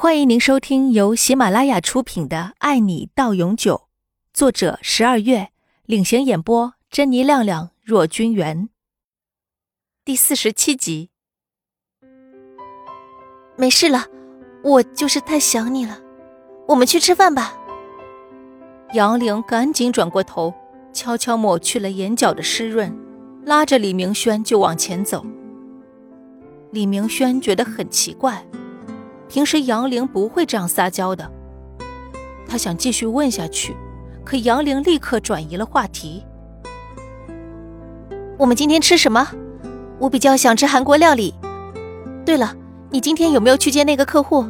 欢迎您收听由喜马拉雅出品的《爱你到永久》，作者十二月领衔演播，珍妮、亮亮、若君元。第四十七集。没事了，我就是太想你了。我们去吃饭吧。杨玲赶紧转过头，悄悄抹去了眼角的湿润，拉着李明轩就往前走。李明轩觉得很奇怪。平时杨玲不会这样撒娇的，他想继续问下去，可杨玲立刻转移了话题。我们今天吃什么？我比较想吃韩国料理。对了，你今天有没有去见那个客户？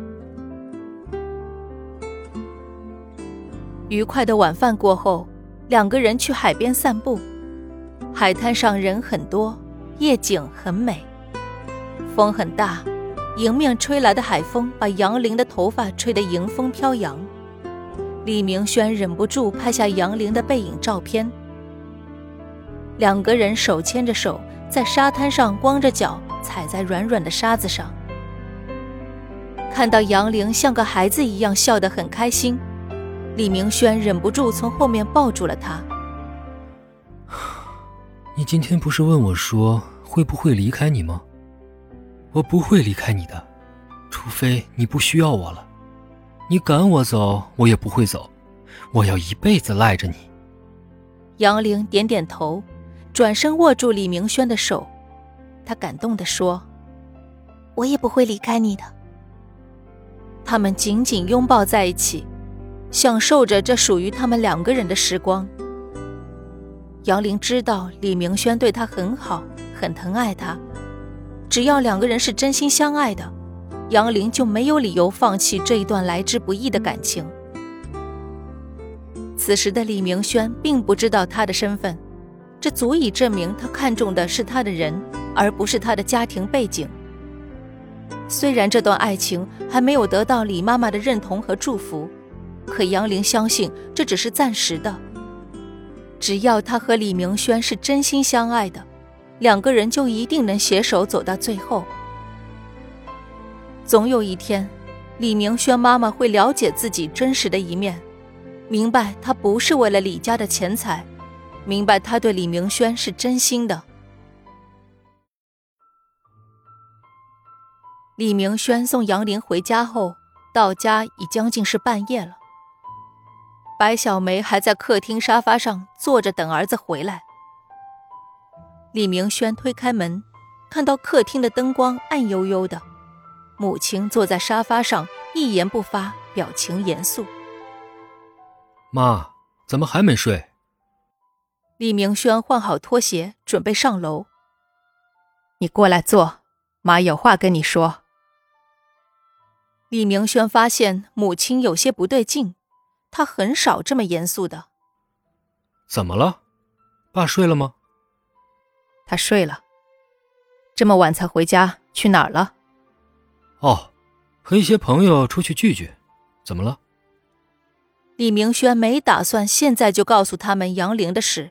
愉快的晚饭过后，两个人去海边散步。海滩上人很多，夜景很美，风很大。迎面吹来的海风把杨玲的头发吹得迎风飘扬，李明轩忍不住拍下杨玲的背影照片。两个人手牵着手，在沙滩上光着脚踩在软软的沙子上。看到杨玲像个孩子一样笑得很开心，李明轩忍不住从后面抱住了她。你今天不是问我说会不会离开你吗？我不会离开你的，除非你不需要我了。你赶我走，我也不会走。我要一辈子赖着你。杨玲点点头，转身握住李明轩的手，她感动地说：“我也不会离开你的。”他们紧紧拥抱在一起，享受着这属于他们两个人的时光。杨玲知道李明轩对她很好，很疼爱她。只要两个人是真心相爱的，杨玲就没有理由放弃这一段来之不易的感情。此时的李明轩并不知道他的身份，这足以证明他看中的是他的人，而不是他的家庭背景。虽然这段爱情还没有得到李妈妈的认同和祝福，可杨玲相信这只是暂时的。只要他和李明轩是真心相爱的。两个人就一定能携手走到最后。总有一天，李明轩妈妈会了解自己真实的一面，明白他不是为了李家的钱财，明白他对李明轩是真心的。李明轩送杨玲回家后，到家已将近是半夜了。白小梅还在客厅沙发上坐着等儿子回来。李明轩推开门，看到客厅的灯光暗幽幽的，母亲坐在沙发上一言不发，表情严肃。妈，怎么还没睡？李明轩换好拖鞋，准备上楼。你过来坐，妈有话跟你说。李明轩发现母亲有些不对劲，他很少这么严肃的。怎么了？爸睡了吗？他睡了，这么晚才回家，去哪儿了？哦，和一些朋友出去聚聚，怎么了？李明轩没打算现在就告诉他们杨玲的事。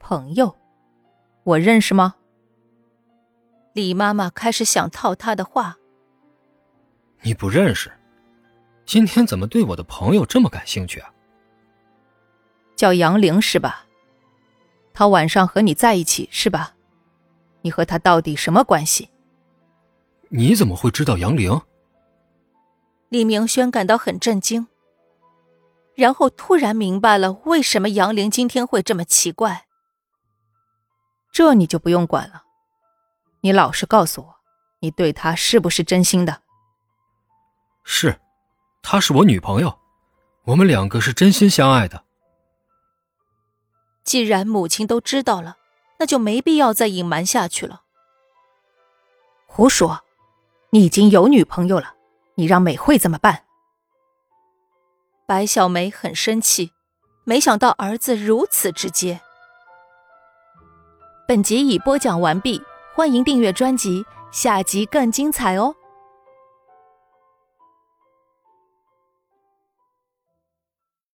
朋友，我认识吗？李妈妈开始想套他的话。你不认识？今天怎么对我的朋友这么感兴趣啊？叫杨玲是吧？他晚上和你在一起是吧？你和他到底什么关系？你怎么会知道杨玲？李明轩感到很震惊，然后突然明白了为什么杨玲今天会这么奇怪。这你就不用管了，你老实告诉我，你对她是不是真心的？是，她是我女朋友，我们两个是真心相爱的。既然母亲都知道了，那就没必要再隐瞒下去了。胡说！你已经有女朋友了，你让美惠怎么办？白小梅很生气，没想到儿子如此直接。本集已播讲完毕，欢迎订阅专辑，下集更精彩哦。